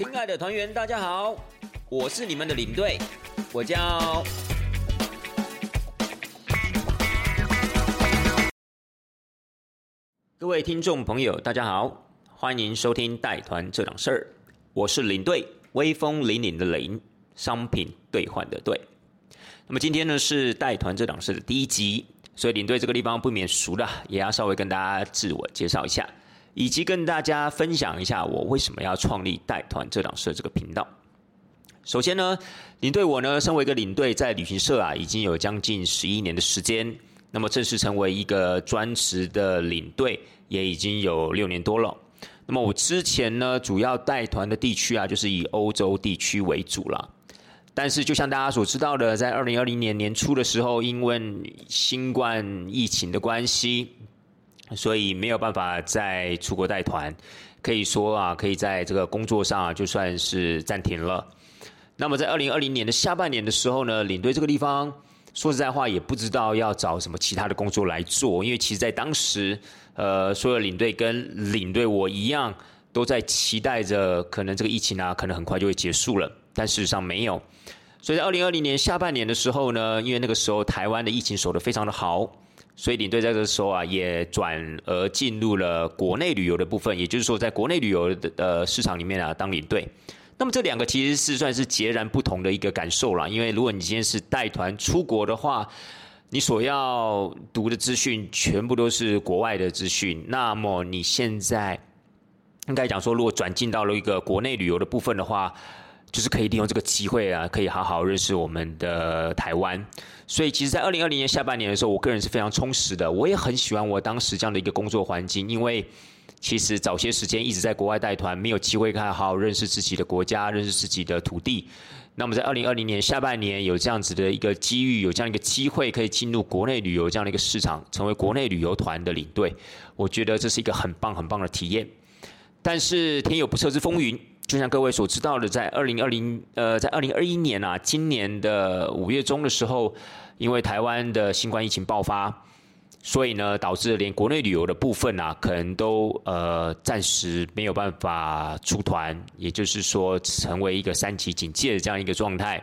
亲爱的团员，大家好，我是你们的领队，我叫。各位听众朋友，大家好，欢迎收听带团这档事儿，我是领队，威风凛凛的领，商品兑换的兑。那么今天呢是带团这档事的第一集，所以领队这个地方不免俗的，也要稍微跟大家自我介绍一下。以及跟大家分享一下我为什么要创立带团这档社这个频道。首先呢，领队我呢，身为一个领队，在旅行社啊，已经有将近十一年的时间。那么正式成为一个专职的领队，也已经有六年多了。那么我之前呢，主要带团的地区啊，就是以欧洲地区为主了。但是就像大家所知道的，在二零二零年年初的时候，因为新冠疫情的关系。所以没有办法再出国带团，可以说啊，可以在这个工作上啊，就算是暂停了。那么在二零二零年的下半年的时候呢，领队这个地方，说实在话也不知道要找什么其他的工作来做，因为其实在当时，呃，所有领队跟领队我一样，都在期待着可能这个疫情啊，可能很快就会结束了，但事实上没有。所以在二零二零年下半年的时候呢，因为那个时候台湾的疫情守得非常的好。所以领队在这时候啊，也转而进入了国内旅游的部分，也就是说，在国内旅游的呃市场里面啊，当领队。那么这两个其实是算是截然不同的一个感受了，因为如果你今天是带团出国的话，你所要读的资讯全部都是国外的资讯。那么你现在应该讲说，如果转进到了一个国内旅游的部分的话，就是可以利用这个机会啊，可以好好认识我们的台湾。所以，其实，在二零二零年下半年的时候，我个人是非常充实的。我也很喜欢我当时这样的一个工作环境，因为其实早些时间一直在国外带团，没有机会好好认识自己的国家，认识自己的土地。那么，在二零二零年下半年有这样子的一个机遇，有这样一个机会，可以进入国内旅游这样的一个市场，成为国内旅游团的领队，我觉得这是一个很棒很棒的体验。但是，天有不测之风云。就像各位所知道的，在二零二零呃，在二零二一年啊，今年的五月中的时候，因为台湾的新冠疫情爆发，所以呢，导致连国内旅游的部分啊，可能都呃暂时没有办法出团，也就是说，成为一个三级警戒的这样一个状态。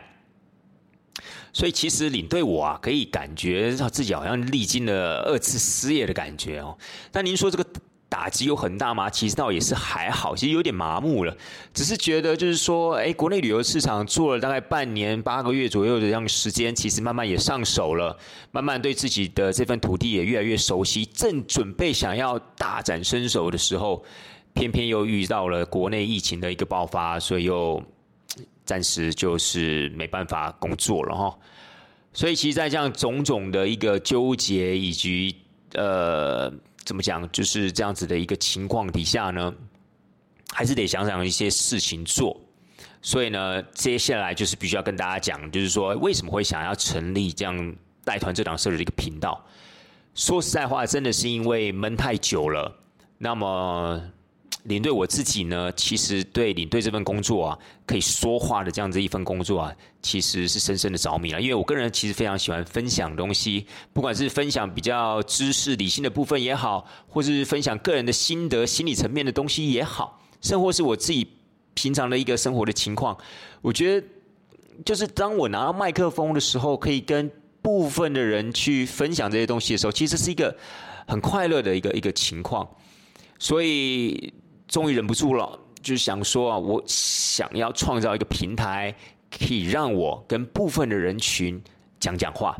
所以，其实领队我啊，可以感觉到自己好像历经了二次失业的感觉哦。那您说这个？打击有很大吗？其实倒也是还好，其实有点麻木了。只是觉得就是说，哎，国内旅游市场做了大概半年八个月左右的这样时间，其实慢慢也上手了，慢慢对自己的这份土地也越来越熟悉。正准备想要大展身手的时候，偏偏又遇到了国内疫情的一个爆发，所以又暂时就是没办法工作了哈。所以，其实，在这样种种的一个纠结以及呃。怎么讲？就是这样子的一个情况底下呢，还是得想想一些事情做。所以呢，接下来就是必须要跟大家讲，就是说为什么会想要成立这样带团这档事的一个频道。说实在话，真的是因为闷太久了。那么。领队我自己呢，其实对领队这份工作啊，可以说话的这样子一份工作啊，其实是深深的着迷了。因为我个人其实非常喜欢分享东西，不管是分享比较知识理性的部分也好，或是分享个人的心得、心理层面的东西也好，甚或是我自己平常的一个生活的情况，我觉得就是当我拿到麦克风的时候，可以跟部分的人去分享这些东西的时候，其实是一个很快乐的一个一个情况，所以。终于忍不住了，就是想说啊，我想要创造一个平台，可以让我跟部分的人群讲讲话。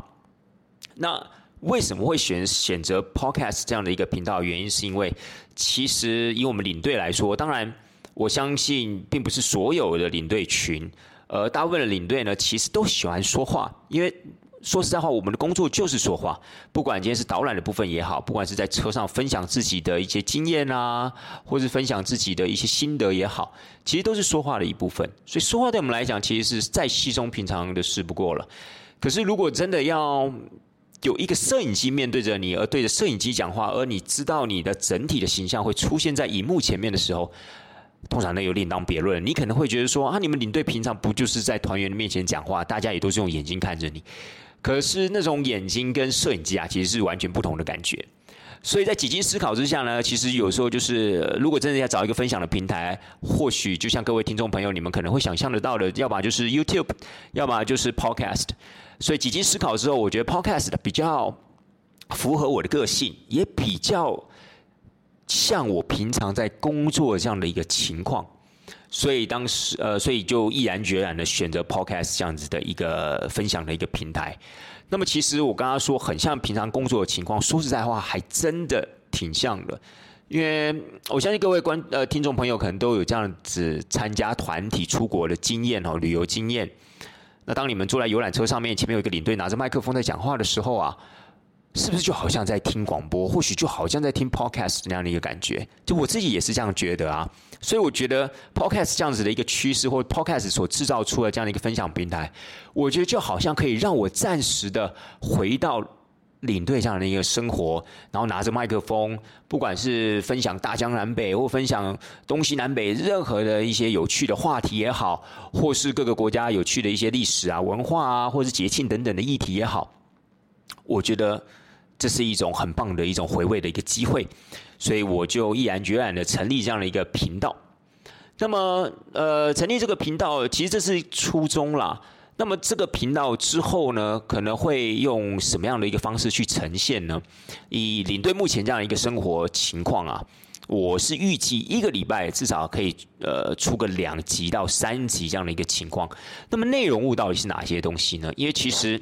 那为什么会选选择 Podcast 这样的一个频道？原因是因为，其实以我们领队来说，当然我相信，并不是所有的领队群，呃，大部分的领队呢，其实都喜欢说话，因为。说实在话，我们的工作就是说话。不管今天是导览的部分也好，不管是在车上分享自己的一些经验啊，或是分享自己的一些心得也好，其实都是说话的一部分。所以说话对我们来讲，其实是再稀松平常的事不过了。可是如果真的要有一个摄影机面对着你，而对着摄影机讲话，而你知道你的整体的形象会出现在荧幕前面的时候，通常那又另当别论。你可能会觉得说啊，你们领队平常不就是在团员的面前讲话，大家也都是用眼睛看着你。可是那种眼睛跟摄影机啊，其实是完全不同的感觉。所以在几经思考之下呢，其实有时候就是，如果真的要找一个分享的平台，或许就像各位听众朋友，你们可能会想象得到的，要么就是 YouTube，要么就是 Podcast。所以几经思考之后，我觉得 Podcast 比较符合我的个性，也比较像我平常在工作这样的一个情况。所以当时呃，所以就毅然决然的选择 Podcast 这样子的一个分享的一个平台。那么其实我刚刚说很像平常工作的情况，说实在话还真的挺像的，因为我相信各位观呃听众朋友可能都有这样子参加团体出国的经验哦，旅游经验。那当你们坐在游览车上面，前面有一个领队拿着麦克风在讲话的时候啊。是不是就好像在听广播？或许就好像在听 podcast 那样的一个感觉。就我自己也是这样觉得啊。所以我觉得 podcast 这样子的一个趋势，或 podcast 所制造出的这样的一个分享平台，我觉得就好像可以让我暂时的回到领队这样的一个生活，然后拿着麦克风，不管是分享大江南北，或分享东西南北任何的一些有趣的话题也好，或是各个国家有趣的一些历史啊、文化啊，或是节庆等等的议题也好，我觉得。这是一种很棒的一种回味的一个机会，所以我就毅然决然的成立这样的一个频道。那么，呃，成立这个频道其实这是初衷啦。那么这个频道之后呢，可能会用什么样的一个方式去呈现呢？以领队目前这样一个生活情况啊，我是预计一个礼拜至少可以呃出个两集到三集这样的一个情况。那么内容物到底是哪些东西呢？因为其实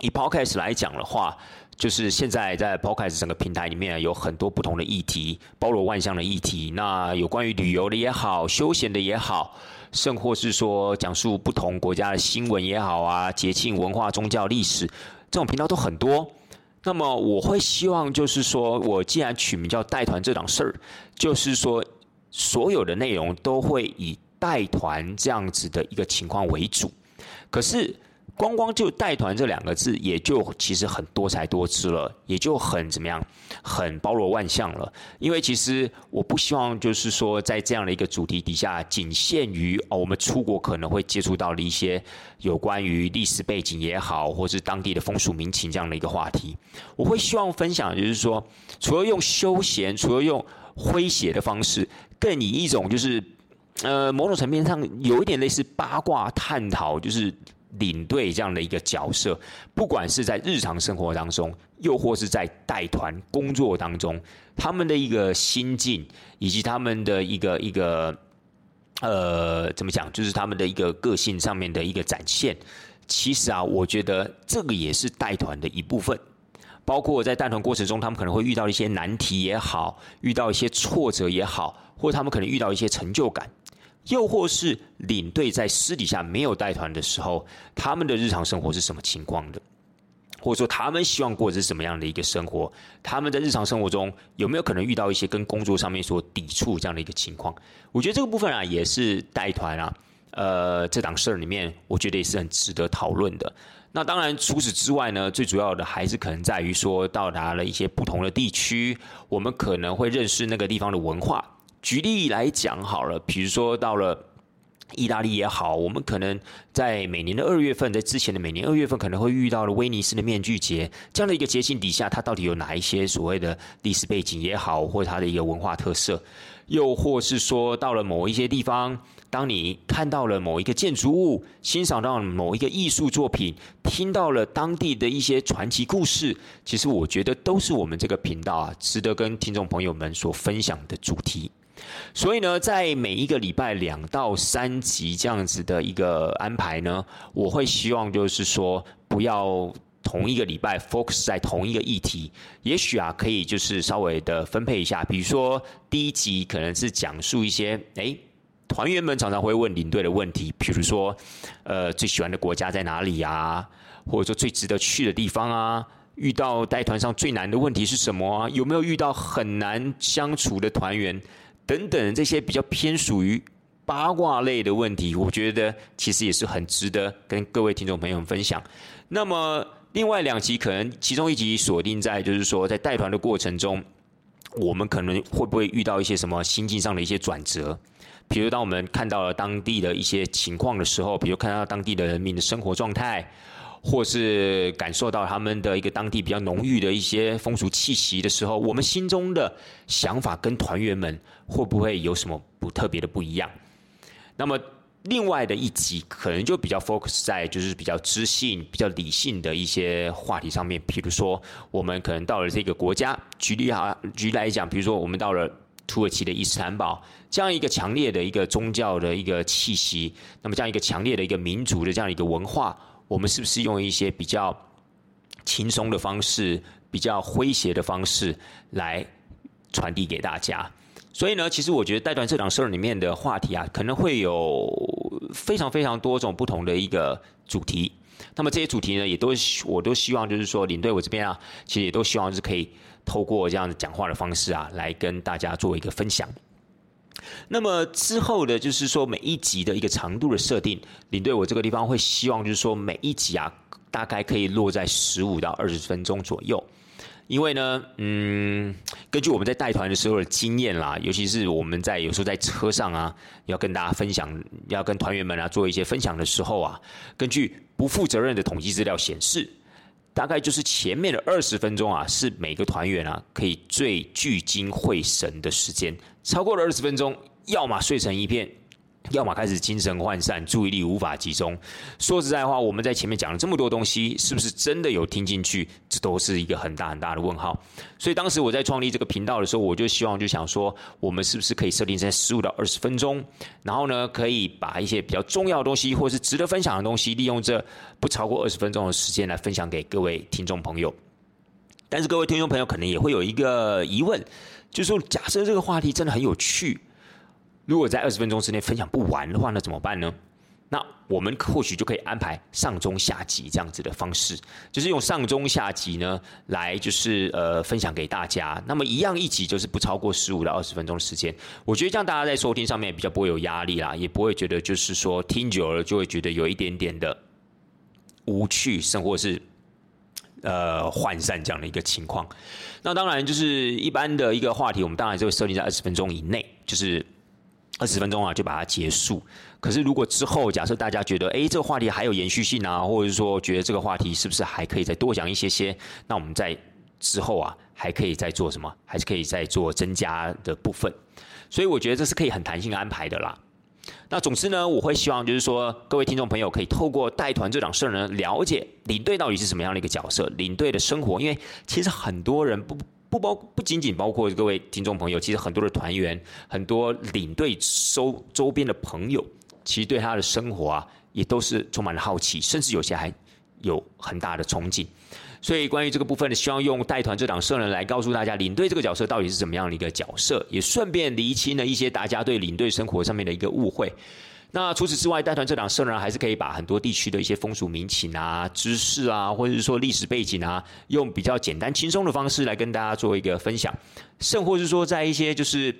以 Podcast 来讲的话。就是现在在 Podcast 整个平台里面有很多不同的议题，包罗万象的议题。那有关于旅游的也好，休闲的也好，甚或是说讲述不同国家的新闻也好啊，节庆、文化、宗教、历史，这种频道都很多。那么我会希望就是说，我既然取名叫带团这档事儿，就是说所有的内容都会以带团这样子的一个情况为主。可是。光光就带团这两个字，也就其实很多才多姿了，也就很怎么样，很包罗万象了。因为其实我不希望就是说，在这样的一个主题底下，仅限于，我们出国可能会接触到的一些有关于历史背景也好，或是当地的风俗民情这样的一个话题。我会希望分享，就是说，除了用休闲，除了用诙谐的方式，更以一种就是呃，某种层面上有一点类似八卦探讨，就是。领队这样的一个角色，不管是在日常生活当中，又或是在带团工作当中，他们的一个心境，以及他们的一个一个，呃，怎么讲，就是他们的一个个性上面的一个展现。其实啊，我觉得这个也是带团的一部分，包括在带团过程中，他们可能会遇到一些难题也好，遇到一些挫折也好，或者他们可能遇到一些成就感。又或是领队在私底下没有带团的时候，他们的日常生活是什么情况的？或者说他们希望过的是什么样的一个生活？他们在日常生活中有没有可能遇到一些跟工作上面所抵触这样的一个情况？我觉得这个部分啊，也是带团啊，呃，这档事儿里面，我觉得也是很值得讨论的。那当然，除此之外呢，最主要的还是可能在于说，到达了一些不同的地区，我们可能会认识那个地方的文化。举例来讲好了，比如说到了意大利也好，我们可能在每年的二月份，在之前的每年二月份，可能会遇到了威尼斯的面具节这样的一个节庆底下，它到底有哪一些所谓的历史背景也好，或者它的一个文化特色，又或是说到了某一些地方，当你看到了某一个建筑物，欣赏到某一个艺术作品，听到了当地的一些传奇故事，其实我觉得都是我们这个频道啊，值得跟听众朋友们所分享的主题。所以呢，在每一个礼拜两到三集这样子的一个安排呢，我会希望就是说，不要同一个礼拜 focus 在同一个议题，也许啊，可以就是稍微的分配一下，比如说第一集可能是讲述一些，哎，团员们常常会问领队的问题，比如说，呃，最喜欢的国家在哪里啊，或者说最值得去的地方啊。遇到带团上最难的问题是什么啊？有没有遇到很难相处的团员？等等这些比较偏属于八卦类的问题，我觉得其实也是很值得跟各位听众朋友们分享。那么另外两集可能其中一集锁定在就是说在带团的过程中，我们可能会不会遇到一些什么心境上的一些转折？比如当我们看到了当地的一些情况的时候，比如看到当地的人民的生活状态，或是感受到他们的一个当地比较浓郁的一些风俗气息的时候，我们心中的想法跟团员们会不会有什么不特别的不一样？那么。另外的一集可能就比较 focus 在就是比较知性、比较理性的一些话题上面，比如说我们可能到了这个国家，举例哈，举例来讲，比如说我们到了土耳其的伊斯坦堡，这样一个强烈的一个宗教的一个气息，那么这样一个强烈的一个民族的这样一个文化，我们是不是用一些比较轻松的方式、比较诙谐的方式来传递给大家？所以呢，其实我觉得带团这档事儿里面的话题啊，可能会有非常非常多种不同的一个主题。那么这些主题呢，也都我都希望就是说，领队我这边啊，其实也都希望是可以透过这样的讲话的方式啊，来跟大家做一个分享。那么之后的，就是说每一集的一个长度的设定，领队我这个地方会希望就是说每一集啊，大概可以落在十五到二十分钟左右。因为呢，嗯，根据我们在带团的时候的经验啦，尤其是我们在有时候在车上啊，要跟大家分享，要跟团员们啊做一些分享的时候啊，根据不负责任的统计资料显示，大概就是前面的二十分钟啊，是每个团员啊可以最聚精会神的时间，超过了二十分钟，要么睡成一片。要么开始精神涣散，注意力无法集中。说实在话，我们在前面讲了这么多东西，是不是真的有听进去？这都是一个很大很大的问号。所以当时我在创立这个频道的时候，我就希望就想说，我们是不是可以设定在十五到二十分钟，然后呢，可以把一些比较重要的东西，或是值得分享的东西，利用这不超过二十分钟的时间来分享给各位听众朋友。但是各位听众朋友可能也会有一个疑问，就是说，假设这个话题真的很有趣。如果在二十分钟之内分享不完的话，那怎么办呢？那我们或许就可以安排上中下集这样子的方式，就是用上中下集呢来就是呃分享给大家。那么一样一集就是不超过十五到二十分钟的时间。我觉得这样大家在收听上面比较不会有压力啦，也不会觉得就是说听久了就会觉得有一点点的无趣，甚或是呃涣散这样的一个情况。那当然就是一般的一个话题，我们当然就会设定在二十分钟以内，就是。二十分钟啊，就把它结束。可是如果之后假设大家觉得，哎，这个话题还有延续性啊，或者是说觉得这个话题是不是还可以再多讲一些些，那我们在之后啊，还可以再做什么？还是可以再做增加的部分。所以我觉得这是可以很弹性安排的啦。那总之呢，我会希望就是说，各位听众朋友可以透过带团这档事儿呢，了解领队到底是什么样的一个角色，领队的生活。因为其实很多人不。不包不仅仅包括各位听众朋友，其实很多的团员、很多领队周周边的朋友，其实对他的生活啊，也都是充满了好奇，甚至有些还有很大的憧憬。所以关于这个部分呢，希望用带团这档事呢，来告诉大家领队这个角色到底是怎么样的一个角色，也顺便厘清了一些大家对领队生活上面的一个误会。那除此之外，带团这档事呢，还是可以把很多地区的一些风俗民情啊、知识啊，或者是说历史背景啊，用比较简单轻松的方式来跟大家做一个分享，甚或是说在一些就是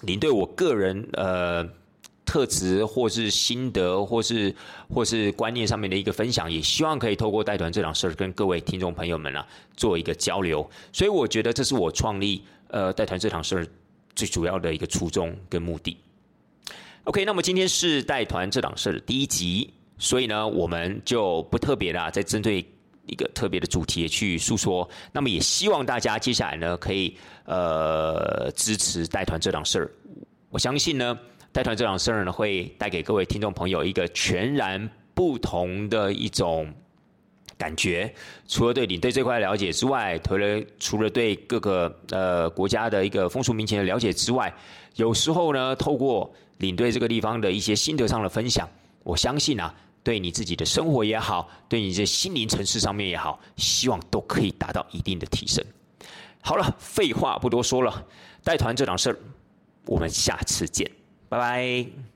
您对我个人呃特质或是心得或是或是观念上面的一个分享，也希望可以透过带团这档事儿跟各位听众朋友们啊做一个交流。所以我觉得这是我创立呃带团这档事儿最主要的一个初衷跟目的。OK，那么今天是带团这档事的第一集，所以呢，我们就不特别的再针对一个特别的主题去诉说。那么也希望大家接下来呢，可以呃支持带团这档事儿。我相信呢，带团这档事儿呢，会带给各位听众朋友一个全然不同的一种感觉。除了对领队这块了解之外，除了除了对各个呃国家的一个风俗民情的了解之外，有时候呢，透过领队这个地方的一些心得上的分享，我相信啊，对你自己的生活也好，对你这心灵层次上面也好，希望都可以达到一定的提升。好了，废话不多说了，带团这档事儿，我们下次见，拜拜。